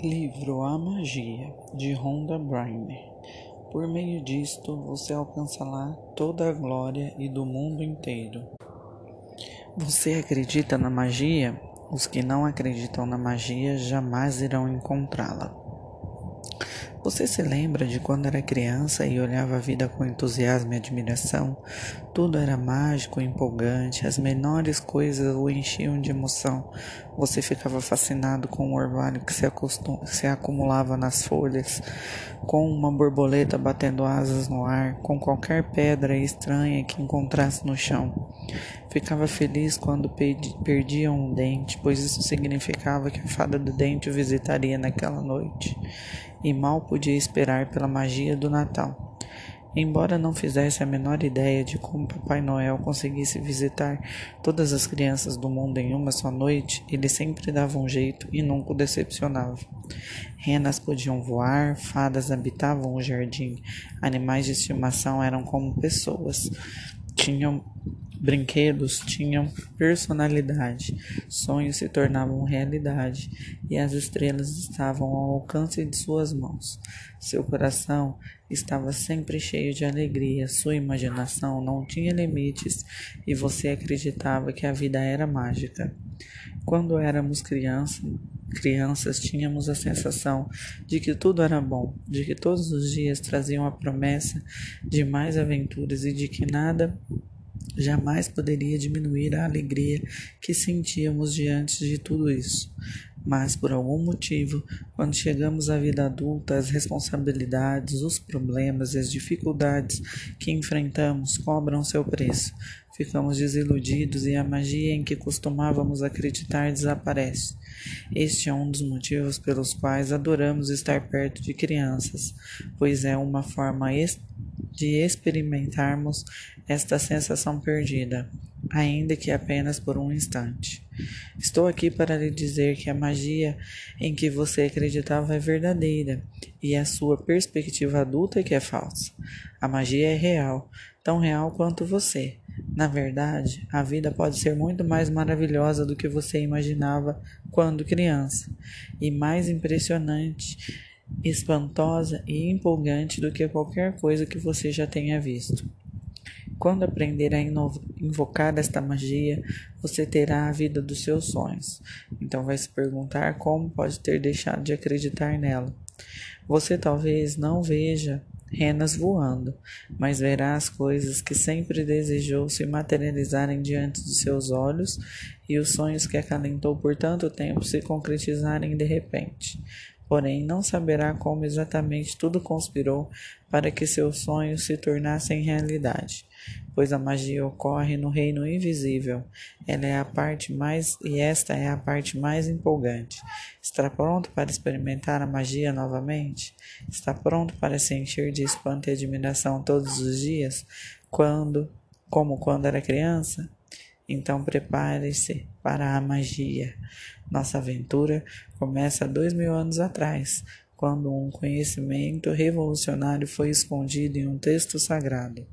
Livro A Magia, de Rhonda Byrne. Por meio disto, você alcançará toda a glória e do mundo inteiro. Você acredita na magia? Os que não acreditam na magia jamais irão encontrá-la. Você se lembra de quando era criança e olhava a vida com entusiasmo e admiração? Tudo era mágico, empolgante, as menores coisas o enchiam de emoção. Você ficava fascinado com o orvalho que se, acostum se acumulava nas folhas, com uma borboleta batendo asas no ar, com qualquer pedra estranha que encontrasse no chão. Ficava feliz quando perdia um dente, pois isso significava que a fada do dente o visitaria naquela noite e mal podia esperar pela magia do Natal. Embora não fizesse a menor ideia de como Papai Noel conseguisse visitar todas as crianças do mundo em uma só noite, ele sempre dava um jeito e nunca o decepcionava. Renas podiam voar, fadas habitavam o jardim, animais de estimação eram como pessoas. Tinham Brinquedos tinham personalidade, sonhos se tornavam realidade e as estrelas estavam ao alcance de suas mãos. Seu coração estava sempre cheio de alegria, sua imaginação não tinha limites e você acreditava que a vida era mágica. Quando éramos crianças, crianças tínhamos a sensação de que tudo era bom, de que todos os dias traziam a promessa de mais aventuras e de que nada jamais poderia diminuir a alegria que sentíamos diante de tudo isso. Mas, por algum motivo, quando chegamos à vida adulta, as responsabilidades, os problemas e as dificuldades que enfrentamos cobram seu preço. Ficamos desiludidos e a magia em que costumávamos acreditar desaparece. Este é um dos motivos pelos quais adoramos estar perto de crianças, pois é uma forma de experimentarmos esta sensação perdida, ainda que apenas por um instante. Estou aqui para lhe dizer que a magia em que você acreditava é verdadeira e a sua perspectiva adulta é que é falsa. A magia é real, tão real quanto você. Na verdade, a vida pode ser muito mais maravilhosa do que você imaginava quando criança, e mais impressionante espantosa e empolgante do que qualquer coisa que você já tenha visto. Quando aprender a invocar esta magia, você terá a vida dos seus sonhos. Então vai se perguntar como pode ter deixado de acreditar nela. Você talvez não veja renas voando, mas verá as coisas que sempre desejou se materializarem diante dos seus olhos e os sonhos que acalentou por tanto tempo se concretizarem de repente porém não saberá como exatamente tudo conspirou para que seus sonhos se tornassem realidade, pois a magia ocorre no reino invisível. Ela é a parte mais e esta é a parte mais empolgante. Está pronto para experimentar a magia novamente? Está pronto para se encher de espanto e admiração todos os dias, quando, como quando era criança? Então prepare-se para a magia. Nossa aventura começa dois mil anos atrás, quando um conhecimento revolucionário foi escondido em um texto sagrado.